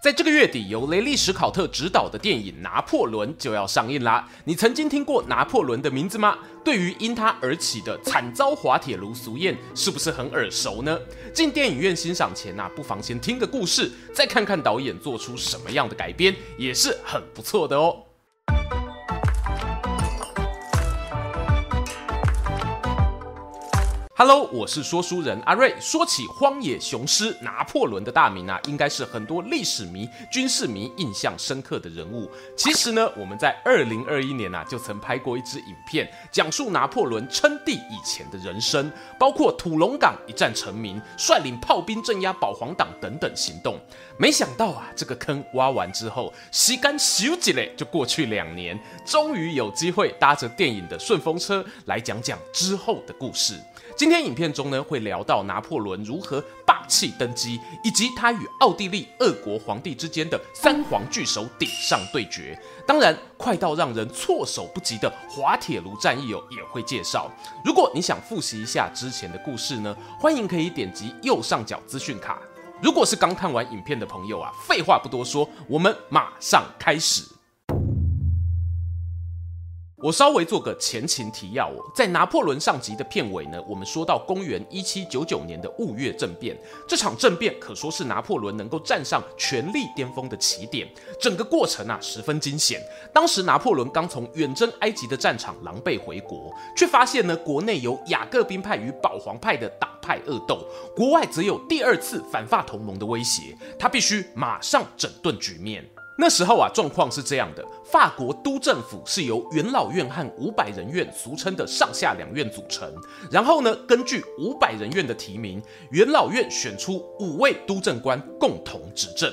在这个月底，由雷利·史考特执导的电影《拿破仑》就要上映啦。你曾经听过拿破仑的名字吗？对于因他而起的惨遭滑铁卢俗艳，是不是很耳熟呢？进电影院欣赏前啊，不妨先听个故事，再看看导演做出什么样的改编，也是很不错的哦。Hello，我是说书人阿瑞。说起荒野雄狮拿破仑的大名啊，应该是很多历史迷、军事迷印象深刻的人物。其实呢，我们在二零二一年啊，就曾拍过一支影片，讲述拿破仑称帝以前的人生，包括土龙港一战成名、率领炮兵镇压保皇党等等行动。没想到啊，这个坑挖完之后，时间咻几嘞就过去两年，终于有机会搭着电影的顺风车来讲讲之后的故事。今天影片中呢，会聊到拿破仑如何霸气登基，以及他与奥地利、俄国皇帝之间的三皇巨首顶上对决。当然，快到让人措手不及的滑铁卢战役哦，也会介绍。如果你想复习一下之前的故事呢，欢迎可以点击右上角资讯卡。如果是刚看完影片的朋友啊，废话不多说，我们马上开始。我稍微做个前情提要哦，在拿破仑上集的片尾呢，我们说到公元一七九九年的雾月政变，这场政变可说是拿破仑能够站上权力巅峰的起点，整个过程啊十分惊险。当时拿破仑刚从远征埃及的战场狼狈回国，却发现呢国内有雅各宾派与保皇派的党派恶斗，国外则有第二次反法同盟的威胁，他必须马上整顿局面。那时候啊，状况是这样的：法国都政府是由元老院和五百人院（俗称的上下两院）组成。然后呢，根据五百人院的提名，元老院选出五位都政官共同执政。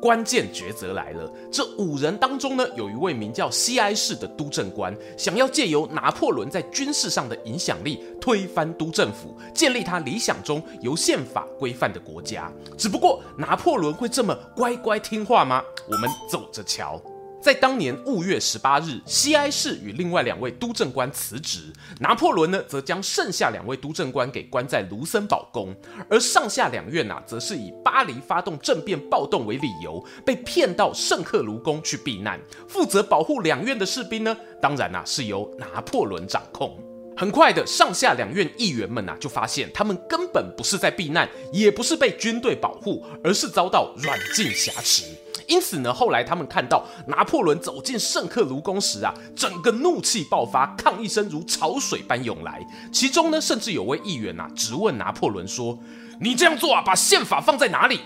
关键抉择来了，这五人当中呢，有一位名叫西埃士的督政官，想要借由拿破仑在军事上的影响力，推翻督政府，建立他理想中由宪法规范的国家。只不过拿破仑会这么乖乖听话吗？我们走着瞧。在当年五月十八日，西埃士与另外两位督政官辞职，拿破仑呢则将剩下两位督政官给关在卢森堡宫，而上下两院啊，则是以巴黎发动政变暴动为理由，被骗到圣克卢宫去避难。负责保护两院的士兵呢，当然啊是由拿破仑掌控。很快的，上下两院议员们啊就发现，他们根本不是在避难，也不是被军队保护，而是遭到软禁挟持。因此呢，后来他们看到拿破仑走进圣克卢宫时啊，整个怒气爆发，抗议声如潮水般涌来。其中呢，甚至有位议员啊，质问拿破仑说：“你这样做啊，把宪法放在哪里？”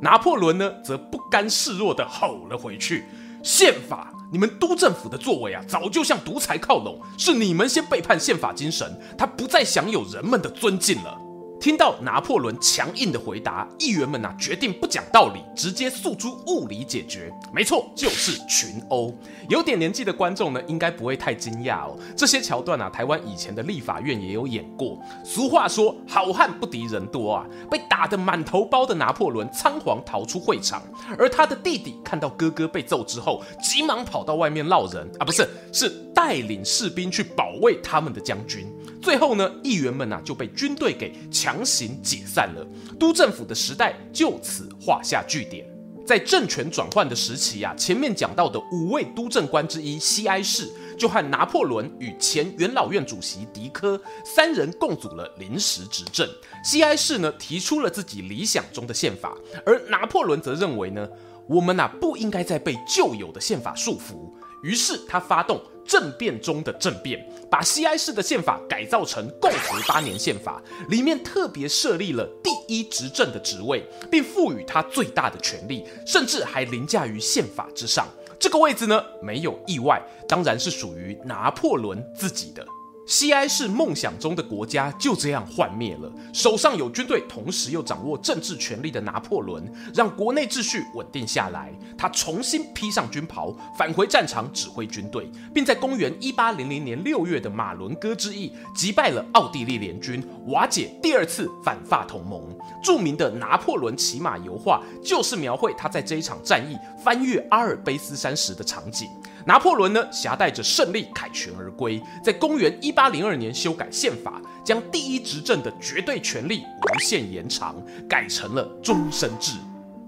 拿破仑呢，则不甘示弱地吼了回去：“宪法，你们督政府的作为啊，早就向独裁靠拢，是你们先背叛宪法精神，他不再享有人们的尊敬了。”听到拿破仑强硬的回答，议员们呐、啊、决定不讲道理，直接诉诸物理解决。没错，就是群殴。有点年纪的观众呢，应该不会太惊讶哦。这些桥段啊，台湾以前的立法院也有演过。俗话说，好汉不敌人多啊。被打得满头包的拿破仑仓皇逃出会场，而他的弟弟看到哥哥被揍之后，急忙跑到外面闹人啊，不是，是带领士兵去保卫他们的将军。最后呢，议员们呐、就被军队给强行解散了，督政府的时代就此画下句点。在政权转换的时期啊，前面讲到的五位督政官之一西埃士，就和拿破仑与前元老院主席迪科三人共组了临时执政。西埃士呢提出了自己理想中的宪法，而拿破仑则认为呢，我们呐、啊、不应该再被旧有的宪法束缚。于是他发动政变中的政变，把西埃士的宪法改造成共和八年宪法，里面特别设立了第一执政的职位，并赋予他最大的权力，甚至还凌驾于宪法之上。这个位置呢，没有意外，当然是属于拿破仑自己的。西安是梦想中的国家就这样幻灭了。手上有军队，同时又掌握政治权力的拿破仑，让国内秩序稳定下来。他重新披上军袍，返回战场指挥军队，并在公元一八零零年六月的马伦哥之役击败了奥地利联军，瓦解第二次反法同盟。著名的拿破仑骑马油画就是描绘他在这一场战役翻越阿尔卑斯山时的场景。拿破仑呢，携带着胜利凯旋而归，在公元一八零二年修改宪法，将第一执政的绝对权力无限延长，改成了终身制。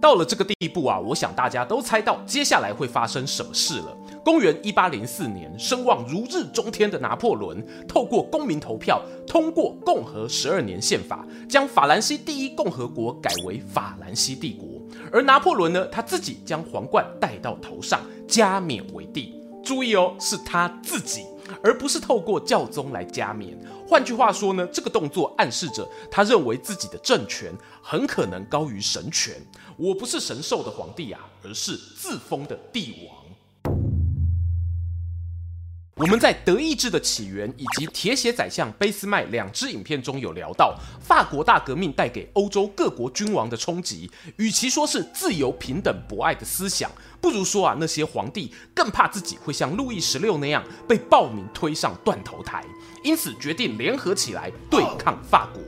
到了这个地步啊，我想大家都猜到接下来会发生什么事了。公元一八零四年，声望如日中天的拿破仑，透过公民投票通过共和十二年宪法，将法兰西第一共和国改为法兰西帝国。而拿破仑呢，他自己将皇冠戴到头上，加冕为帝。注意哦，是他自己，而不是透过教宗来加冕。换句话说呢，这个动作暗示着他认为自己的政权很可能高于神权。我不是神授的皇帝啊，而是自封的帝王。我们在德意志的起源以及铁血宰相俾斯麦两支影片中有聊到，法国大革命带给欧洲各国君王的冲击，与其说是自由、平等、博爱的思想，不如说啊，那些皇帝更怕自己会像路易十六那样被暴民推上断头台，因此决定联合起来对抗法国。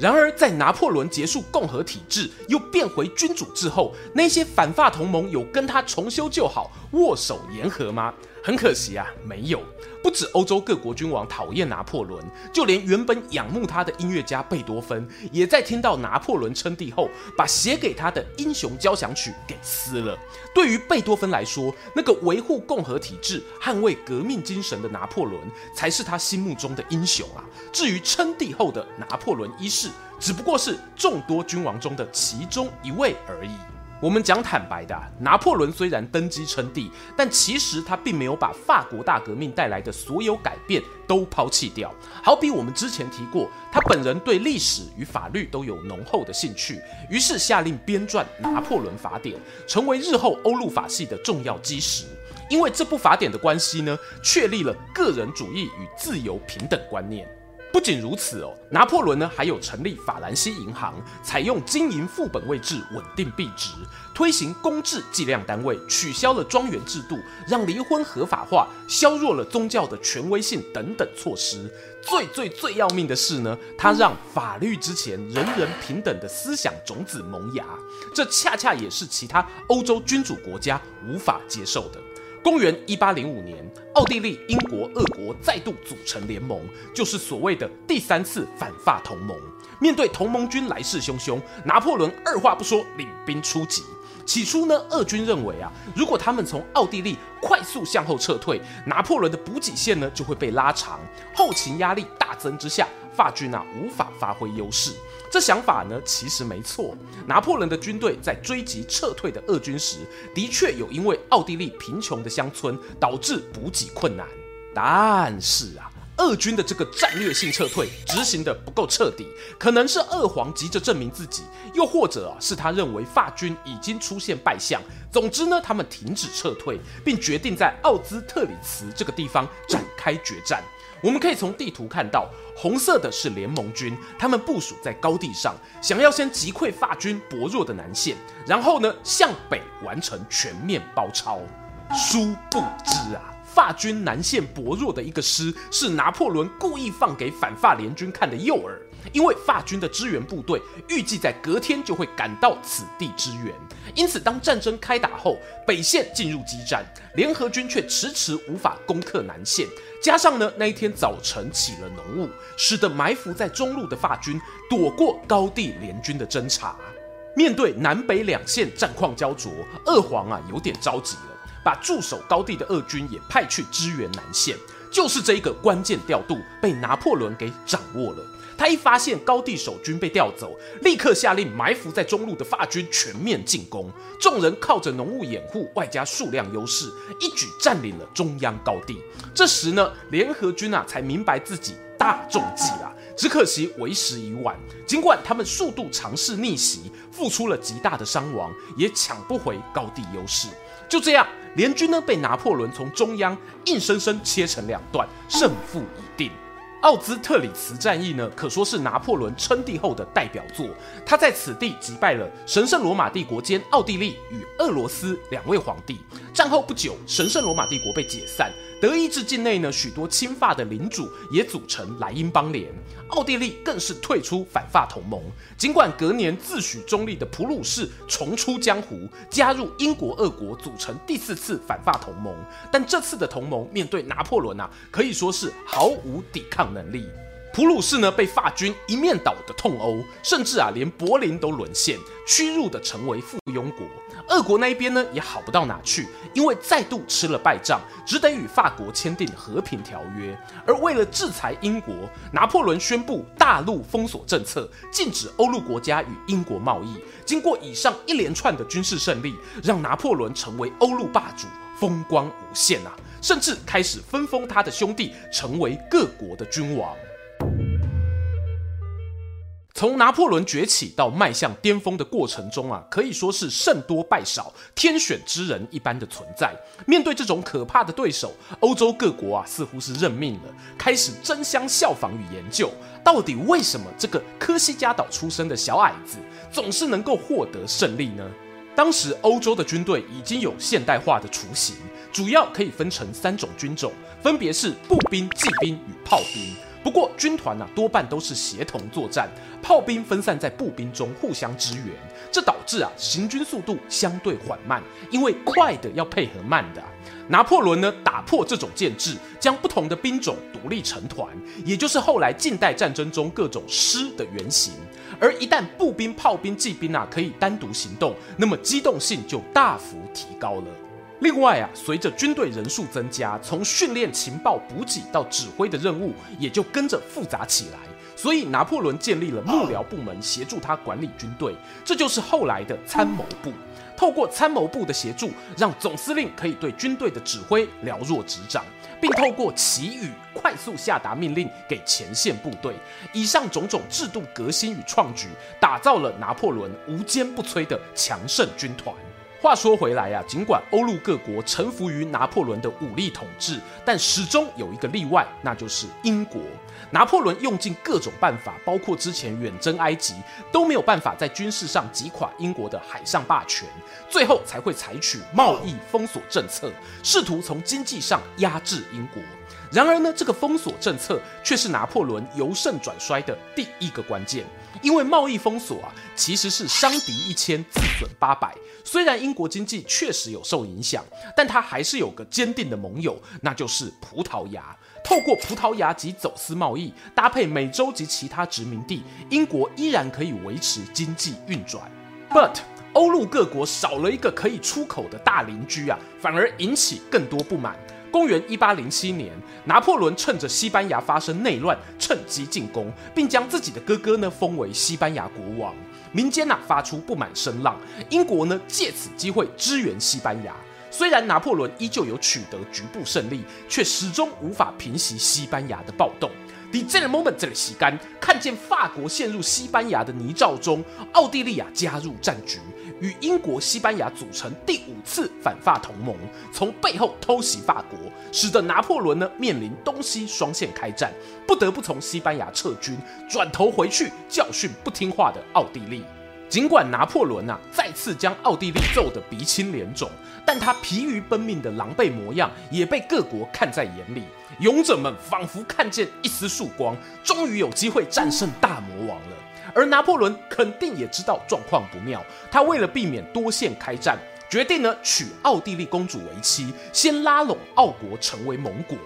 然而，在拿破仑结束共和体制，又变回君主制后，那些反法同盟有跟他重修旧好、握手言和吗？很可惜啊，没有。不止欧洲各国君王讨厌拿破仑，就连原本仰慕他的音乐家贝多芬，也在听到拿破仑称帝后，把写给他的《英雄交响曲》给撕了。对于贝多芬来说，那个维护共和体制、捍卫革命精神的拿破仑，才是他心目中的英雄啊。至于称帝后的拿破仑一世，只不过是众多君王中的其中一位而已。我们讲坦白的，拿破仑虽然登基称帝，但其实他并没有把法国大革命带来的所有改变都抛弃掉。好比我们之前提过，他本人对历史与法律都有浓厚的兴趣，于是下令编撰《拿破仑法典》，成为日后欧陆法系的重要基石。因为这部法典的关系呢，确立了个人主义与自由平等观念。不仅如此哦，拿破仑呢还有成立法兰西银行，采用金银副本位制稳定币值，推行公制计量单位，取消了庄园制度，让离婚合法化，削弱了宗教的权威性等等措施。最最最要命的是呢，他让法律之前人人平等的思想种子萌芽，这恰恰也是其他欧洲君主国家无法接受的。公元一八零五年，奥地利、英国、俄国再度组成联盟，就是所谓的第三次反法同盟。面对同盟军来势汹汹，拿破仑二话不说领兵出击。起初呢，俄军认为啊，如果他们从奥地利快速向后撤退，拿破仑的补给线呢就会被拉长，后勤压力大增之下，法军啊无法发挥优势。这想法呢，其实没错。拿破仑的军队在追击撤退的俄军时，的确有因为奥地利贫穷的乡村导致补给困难。但是啊，俄军的这个战略性撤退执行得不够彻底，可能是二皇急着证明自己，又或者是他认为法军已经出现败相。总之呢，他们停止撤退，并决定在奥兹特里茨这个地方展开决战。我们可以从地图看到，红色的是联盟军，他们部署在高地上，想要先击溃法军薄弱的南线，然后呢向北完成全面包抄。殊不知啊，法军南线薄弱的一个师，是拿破仑故意放给反法联军看的诱饵。因为法军的支援部队预计在隔天就会赶到此地支援，因此当战争开打后，北线进入激战，联合军却迟迟无法攻克南线。加上呢那一天早晨起了浓雾，使得埋伏在中路的法军躲过高地联军的侦察。面对南北两线战况焦灼，二皇啊有点着急了，把驻守高地的俄军也派去支援南线。就是这一个关键调度被拿破仑给掌握了。他一发现高地守军被调走，立刻下令埋伏在中路的法军全面进攻。众人靠着浓雾掩护，外加数量优势，一举占领了中央高地。这时呢，联合军啊才明白自己大中计了，只可惜为时已晚。尽管他们数度尝试逆袭，付出了极大的伤亡，也抢不回高地优势。就这样，联军呢被拿破仑从中央硬生生切成两段，胜负已定。奥兹特里茨战役呢，可说是拿破仑称帝后的代表作。他在此地击败了神圣罗马帝国兼奥地利与俄罗斯两位皇帝。战后不久，神圣罗马帝国被解散，德意志境内呢，许多亲法的领主也组成莱茵邦联，奥地利更是退出反法同盟。尽管隔年自诩中立的普鲁士重出江湖，加入英国、俄国，组成第四次反法同盟，但这次的同盟面对拿破仑啊，可以说是毫无抵抗能力。普鲁士呢，被法军一面倒的痛殴，甚至啊连柏林都沦陷，屈辱的成为附庸国。俄国那一边呢也好不到哪去，因为再度吃了败仗，只得与法国签订和平条约。而为了制裁英国，拿破仑宣布大陆封锁政策，禁止欧陆国家与英国贸易。经过以上一连串的军事胜利，让拿破仑成为欧陆霸主，风光无限啊！甚至开始分封他的兄弟成为各国的君王。从拿破仑崛起到迈向巅峰的过程中啊，可以说是胜多败少、天选之人一般的存在。面对这种可怕的对手，欧洲各国啊似乎是认命了，开始争相效仿与研究，到底为什么这个科西嘉岛出生的小矮子总是能够获得胜利呢？当时欧洲的军队已经有现代化的雏形，主要可以分成三种军种，分别是步兵、骑兵与炮兵。不过军团呢、多半都是协同作战，炮兵分散在步兵中互相支援，这导致啊行军速度相对缓慢，因为快的要配合慢的、拿破仑呢打破这种建制，将不同的兵种独立成团，也就是后来近代战争中各种师的原型。而一旦步兵、炮兵、骑兵啊可以单独行动，那么机动性就大幅提高了。另外啊，随着军队人数增加，从训练、情报、补给到指挥的任务也就跟着复杂起来。所以拿破仑建立了幕僚部门，协助他管理军队，这就是后来的参谋部。透过参谋部的协助，让总司令可以对军队的指挥了若指掌，并透过旗语快速下达命令给前线部队。以上种种制度革新与创举，打造了拿破仑无坚不摧的强盛军团。话说回来、啊，尽管欧陆各国臣服于拿破仑的武力统治，但始终有一个例外，那就是英国。拿破仑用尽各种办法，包括之前远征埃及，都没有办法在军事上击垮英国的海上霸权，最后才会采取贸易封锁政策，试图从经济上压制英国。然而呢，这个封锁政策却是拿破仑由盛转衰的第一个关键。因为贸易封锁啊，其实是伤敌一千，自损八百。虽然英国经济确实有受影响，但它还是有个坚定的盟友，那就是葡萄牙。透过葡萄牙及走私贸易，搭配美洲及其他殖民地，英国依然可以维持经济运转。But 欧陆各国少了一个可以出口的大邻居啊，反而引起更多不满。公元一八零七年，拿破仑趁着西班牙发生内乱，趁机进攻，并将自己的哥哥呢封为西班牙国王。民间呐、啊、发出不满声浪，英国呢借此机会支援西班牙。虽然拿破仑依旧有取得局部胜利，却始终无法平息西班牙的暴动。在这个 moment，这里洗干，看见法国陷入西班牙的泥沼中，奥地利啊加入战局。与英国、西班牙组成第五次反法同盟，从背后偷袭法国，使得拿破仑呢面临东西双线开战，不得不从西班牙撤军，转头回去教训不听话的奥地利。尽管拿破仑啊再次将奥地利揍得鼻青脸肿，但他疲于奔命的狼狈模样也被各国看在眼里，勇者们仿佛看见一丝曙光，终于有机会战胜大魔王了。而拿破仑肯定也知道状况不妙，他为了避免多线开战，决定呢娶奥地利公主为妻，先拉拢奥国成为盟国。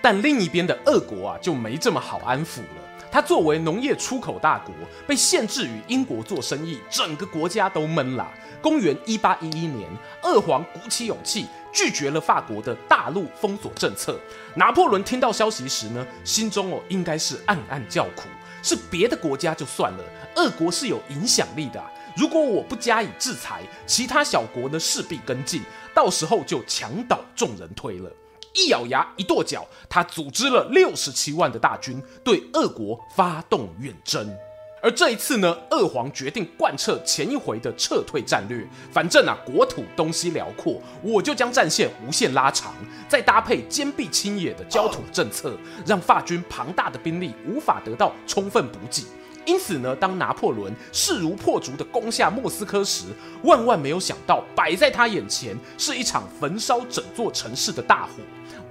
但另一边的俄国啊就没这么好安抚了。他作为农业出口大国，被限制与英国做生意，整个国家都闷了。公元一八一一年，俄皇鼓起勇气拒绝了法国的大陆封锁政策。拿破仑听到消息时呢，心中哦应该是暗暗叫苦。是别的国家就算了，俄国是有影响力的。如果我不加以制裁，其他小国呢势必跟进，到时候就墙倒众人推了。一咬牙，一跺脚，他组织了六十七万的大军，对俄国发动远征。而这一次呢，二皇决定贯彻前一回的撤退战略，反正啊国土东西辽阔，我就将战线无限拉长，再搭配坚壁清野的焦土政策，让法军庞大的兵力无法得到充分补给。因此呢，当拿破仑势如破竹地攻下莫斯科时，万万没有想到，摆在他眼前是一场焚烧整座城市的大火。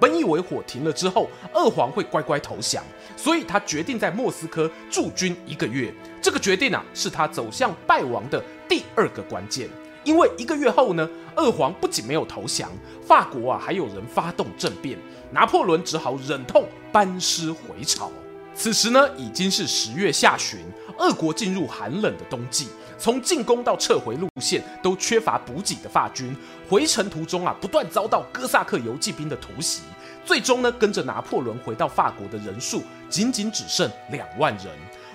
本以为火停了之后，二皇会乖乖投降，所以他决定在莫斯科驻军一个月。这个决定啊，是他走向败亡的第二个关键。因为一个月后呢，二皇不仅没有投降，法国啊还有人发动政变，拿破仑只好忍痛班师回朝。此时呢，已经是十月下旬，俄国进入寒冷的冬季。从进攻到撤回路线都缺乏补给的法军，回程途中啊，不断遭到哥萨克游骑兵的突袭，最终呢，跟着拿破仑回到法国的人数仅仅只剩两万人。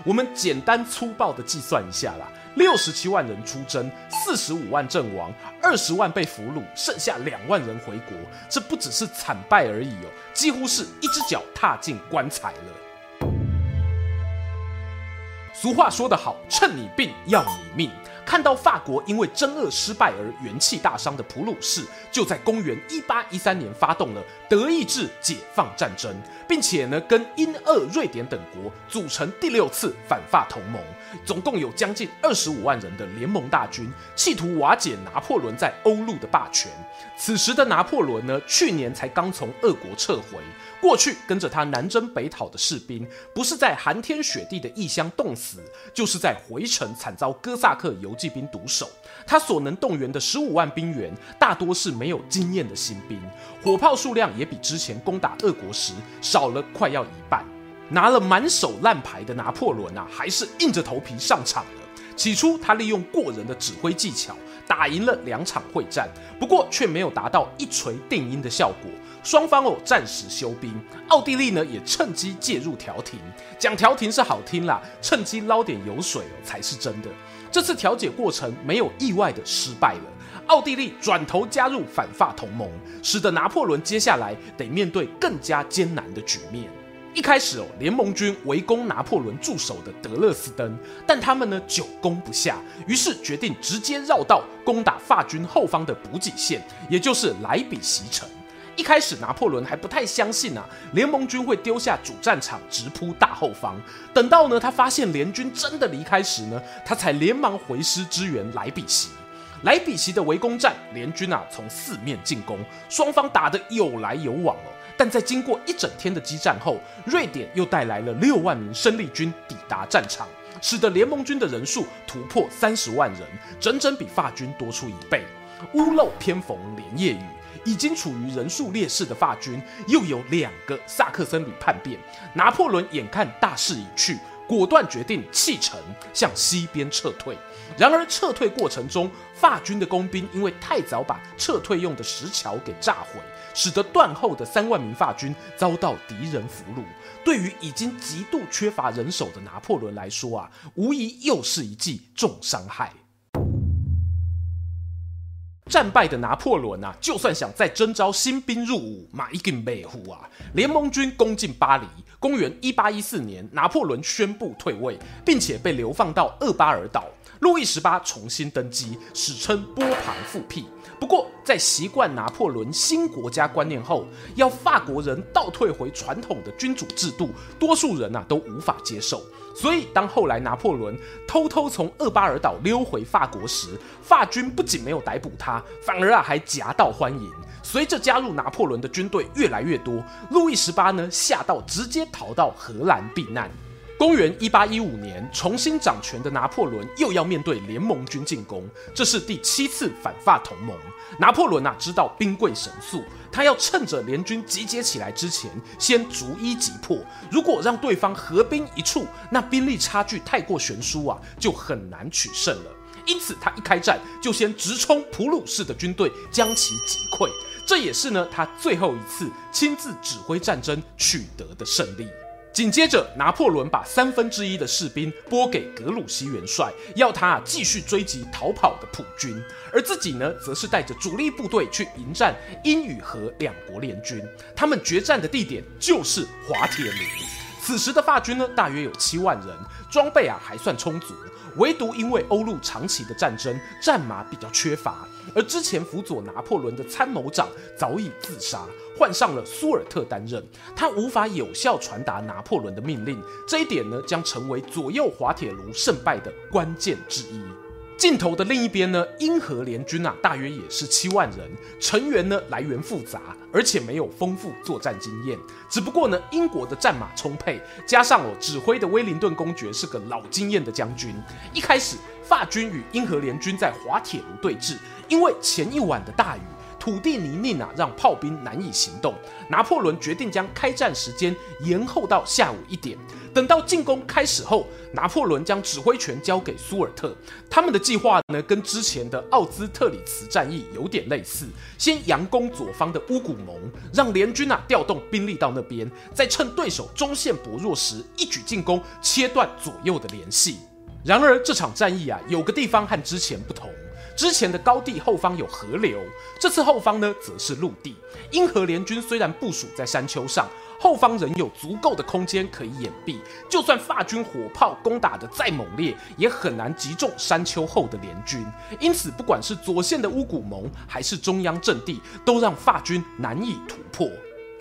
我们简单粗暴的计算一下啦，六十七万人出征，四十五万阵亡，二十万被俘虏，剩下两万人回国，这不只是惨败而已哦，几乎是一只脚踏进棺材了。俗话说得好，趁你病要你命。看到法国因为征俄失败而元气大伤的普鲁士，就在公元一八一三年发动了德意志解放战争，并且呢跟英、俄、瑞典等国组成第六次反法同盟，总共有将近二十五万人的联盟大军，企图瓦解拿破仑在欧陆的霸权。此时的拿破仑呢，去年才刚从俄国撤回。过去跟着他南征北讨的士兵，不是在寒天雪地的异乡冻死，就是在回程惨遭哥萨克游骑兵毒手。他所能动员的十五万兵员，大多是没有经验的新兵，火炮数量也比之前攻打俄国时少了快要一半。拿了满手烂牌的拿破仑啊，还是硬着头皮上场了。起初，他利用过人的指挥技巧，打赢了两场会战，不过却没有达到一锤定音的效果。双方哦暂时休兵，奥地利呢也趁机介入调停。讲调停是好听啦，趁机捞点油水哦才是真的。这次调解过程没有意外的失败了，奥地利转头加入反法同盟，使得拿破仑接下来得面对更加艰难的局面。一开始哦，联盟军围攻拿破仑驻守的德勒斯登，但他们呢久攻不下，于是决定直接绕道攻打法军后方的补给线，也就是莱比锡城。一开始，拿破仑还不太相信啊，联盟军会丢下主战场直扑大后方。等到呢，他发现联军真的离开时呢，他才连忙回师支援莱比锡。莱比锡的围攻战，联军啊从四面进攻，双方打得有来有往哦。但在经过一整天的激战后，瑞典又带来了六万名生力军抵达战场，使得联盟军的人数突破三十万人，整整比法军多出一倍。屋漏偏逢连夜雨。已经处于人数劣势的法军，又有两个萨克森旅叛变。拿破仑眼看大势已去，果断决定弃城，向西边撤退。然而撤退过程中，法军的工兵因为太早把撤退用的石桥给炸毁，使得断后的三万名法军遭到敌人俘虏。对于已经极度缺乏人手的拿破仑来说啊，无疑又是一记重伤害。战败的拿破仑啊，就算想再征召新兵入伍，马一根北户啊！联盟军攻进巴黎，公元一八一四年，拿破仑宣布退位，并且被流放到厄巴尔岛。路易十八重新登基，史称波旁复辟。不过，在习惯拿破仑新国家观念后，要法国人倒退回传统的君主制度，多数人啊都无法接受。所以，当后来拿破仑偷偷从厄巴尔岛溜回法国时，法军不仅没有逮捕他，反而啊还夹道欢迎。随着加入拿破仑的军队越来越多，路易十八呢吓到直接逃到荷兰避难。公元一八一五年，重新掌权的拿破仑又要面对联盟军进攻，这是第七次反法同盟。拿破仑啊，知道兵贵神速，他要趁着联军集结起来之前，先逐一击破。如果让对方合兵一处，那兵力差距太过悬殊啊，就很难取胜了。因此，他一开战就先直冲普鲁士的军队，将其击溃。这也是呢，他最后一次亲自指挥战争取得的胜利。紧接着，拿破仑把三分之一的士兵拨给格鲁希元帅，要他继续追击逃跑的普军，而自己呢，则是带着主力部队去迎战英语荷两国联军。他们决战的地点就是滑铁卢。此时的法军呢，大约有七万人，装备啊还算充足，唯独因为欧陆长期的战争，战马比较缺乏，而之前辅佐拿破仑的参谋长早已自杀，换上了苏尔特担任，他无法有效传达拿破仑的命令，这一点呢，将成为左右滑铁卢胜败的关键之一。镜头的另一边呢，英荷联军啊，大约也是七万人，成员呢来源复杂，而且没有丰富作战经验。只不过呢，英国的战马充沛，加上哦指挥的威灵顿公爵是个老经验的将军。一开始，法军与英荷联军在滑铁卢对峙，因为前一晚的大雨。土地泥泞啊，让炮兵难以行动。拿破仑决定将开战时间延后到下午一点。等到进攻开始后，拿破仑将指挥权交给苏尔特。他们的计划呢，跟之前的奥兹特里茨战役有点类似。先佯攻左方的乌古蒙，让联军啊调动兵力到那边，再趁对手中线薄弱时一举进攻，切断左右的联系。然而这场战役啊，有个地方和之前不同。之前的高地后方有河流，这次后方呢则是陆地。英荷联军虽然部署在山丘上，后方仍有足够的空间可以掩蔽。就算法军火炮攻打得再猛烈，也很难击中山丘后的联军。因此，不管是左线的乌古蒙，还是中央阵地，都让法军难以突破。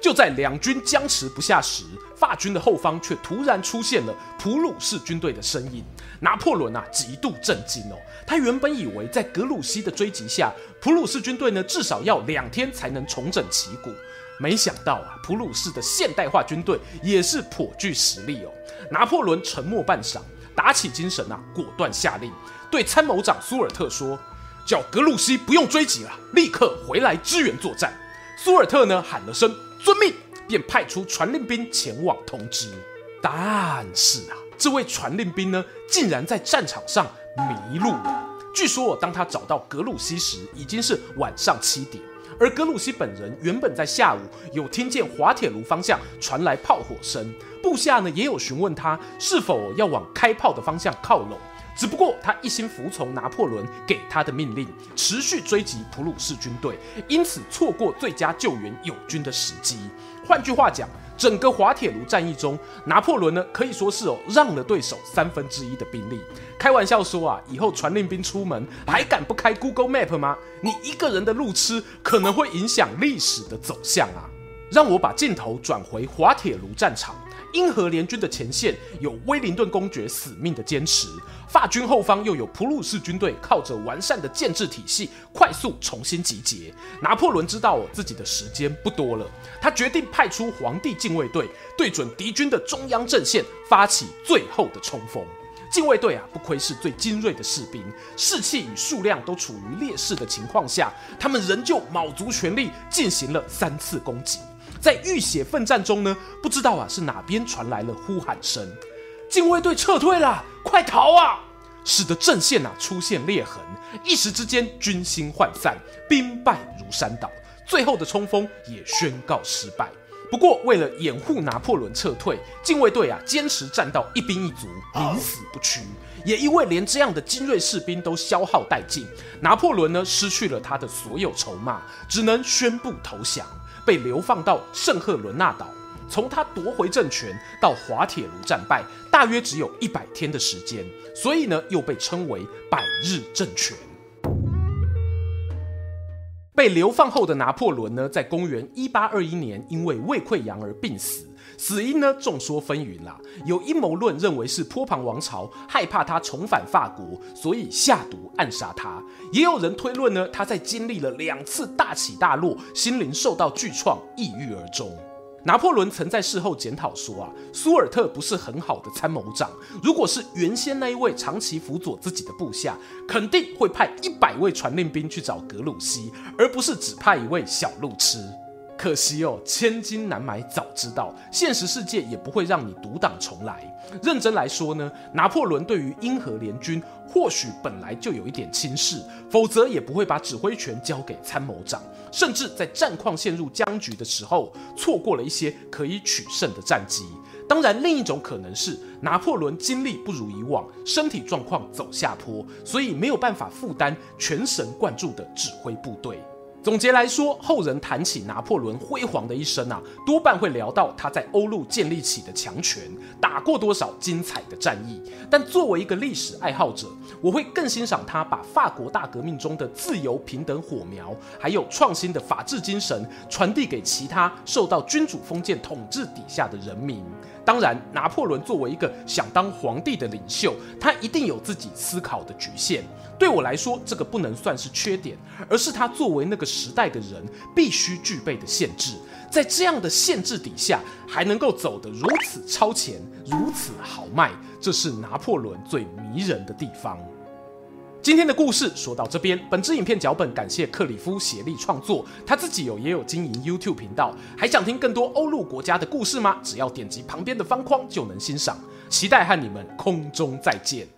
就在两军僵持不下时，法军的后方却突然出现了普鲁士军队的身影。拿破仑啊，极度震惊哦。他原本以为在格鲁希的追击下，普鲁士军队呢至少要两天才能重整旗鼓。没想到啊，普鲁士的现代化军队也是颇具实力哦。拿破仑沉默半晌，打起精神啊，果断下令对参谋长苏尔特说：“叫格鲁希不用追击了，立刻回来支援作战。”苏尔特呢喊了声。遵命，便派出传令兵前往通知。但是啊，这位传令兵呢，竟然在战场上迷路了。据说，当他找到格鲁希时，已经是晚上七点。而格鲁希本人原本在下午有听见滑铁卢方向传来炮火声，部下呢也有询问他是否要往开炮的方向靠拢。只不过他一心服从拿破仑给他的命令，持续追击普鲁士军队，因此错过最佳救援友军的时机。换句话讲，整个滑铁卢战役中，拿破仑呢可以说是哦让了对手三分之一的兵力。开玩笑说啊，以后传令兵出门还敢不开 Google Map 吗？你一个人的路痴可能会影响历史的走向啊！让我把镜头转回滑铁卢战场。英荷联军的前线有威灵顿公爵死命的坚持，法军后方又有普鲁士军队靠着完善的建制体系快速重新集结。拿破仑知道自己的时间不多了，他决定派出皇帝禁卫队对准敌军的中央阵线发起最后的冲锋。禁卫队啊，不愧是最精锐的士兵，士气与数量都处于劣势的情况下，他们仍旧卯足全力进行了三次攻击。在浴血奋战中呢，不知道啊是哪边传来了呼喊声，禁卫队撤退了，快逃啊！使得阵线啊出现裂痕，一时之间军心涣散，兵败如山倒，最后的冲锋也宣告失败。不过为了掩护拿破仑撤退，禁卫队啊坚持战到一兵一卒，宁死不屈。也因为连这样的精锐士兵都消耗殆尽，拿破仑呢失去了他的所有筹码，只能宣布投降。被流放到圣赫伦纳岛，从他夺回政权到滑铁卢战败，大约只有一百天的时间，所以呢，又被称为百日政权。被流放后的拿破仑呢，在公元一八二一年因为胃溃疡而病死，死因呢众说纷纭啦。有阴谋论认为是波旁王朝害怕他重返法国，所以下毒暗杀他。也有人推论呢，他在经历了两次大起大落，心灵受到巨创，抑郁而终。拿破仑曾在事后检讨说啊，苏尔特不是很好的参谋长，如果是原先那一位长期辅佐自己的部下，肯定会派一百位传令兵去找格鲁希，而不是只派一位小路痴。可惜哦，千金难买早知道，现实世界也不会让你独挡重来。认真来说呢，拿破仑对于英荷联军或许本来就有一点轻视，否则也不会把指挥权交给参谋长，甚至在战况陷入僵局的时候，错过了一些可以取胜的战机。当然，另一种可能是拿破仑精力不如以往，身体状况走下坡，所以没有办法负担全神贯注的指挥部队。总结来说，后人谈起拿破仑辉煌的一生啊，多半会聊到他在欧陆建立起的强权，打过多少精彩的战役。但作为一个历史爱好者，我会更欣赏他把法国大革命中的自由平等火苗，还有创新的法治精神，传递给其他受到君主封建统治底下的人民。当然，拿破仑作为一个想当皇帝的领袖，他一定有自己思考的局限。对我来说，这个不能算是缺点，而是他作为那个时代的人必须具备的限制。在这样的限制底下，还能够走得如此超前，如此豪迈，这是拿破仑最迷人的地方。今天的故事说到这边，本支影片脚本感谢克里夫协力创作，他自己有也有经营 YouTube 频道。还想听更多欧陆国家的故事吗？只要点击旁边的方框就能欣赏。期待和你们空中再见。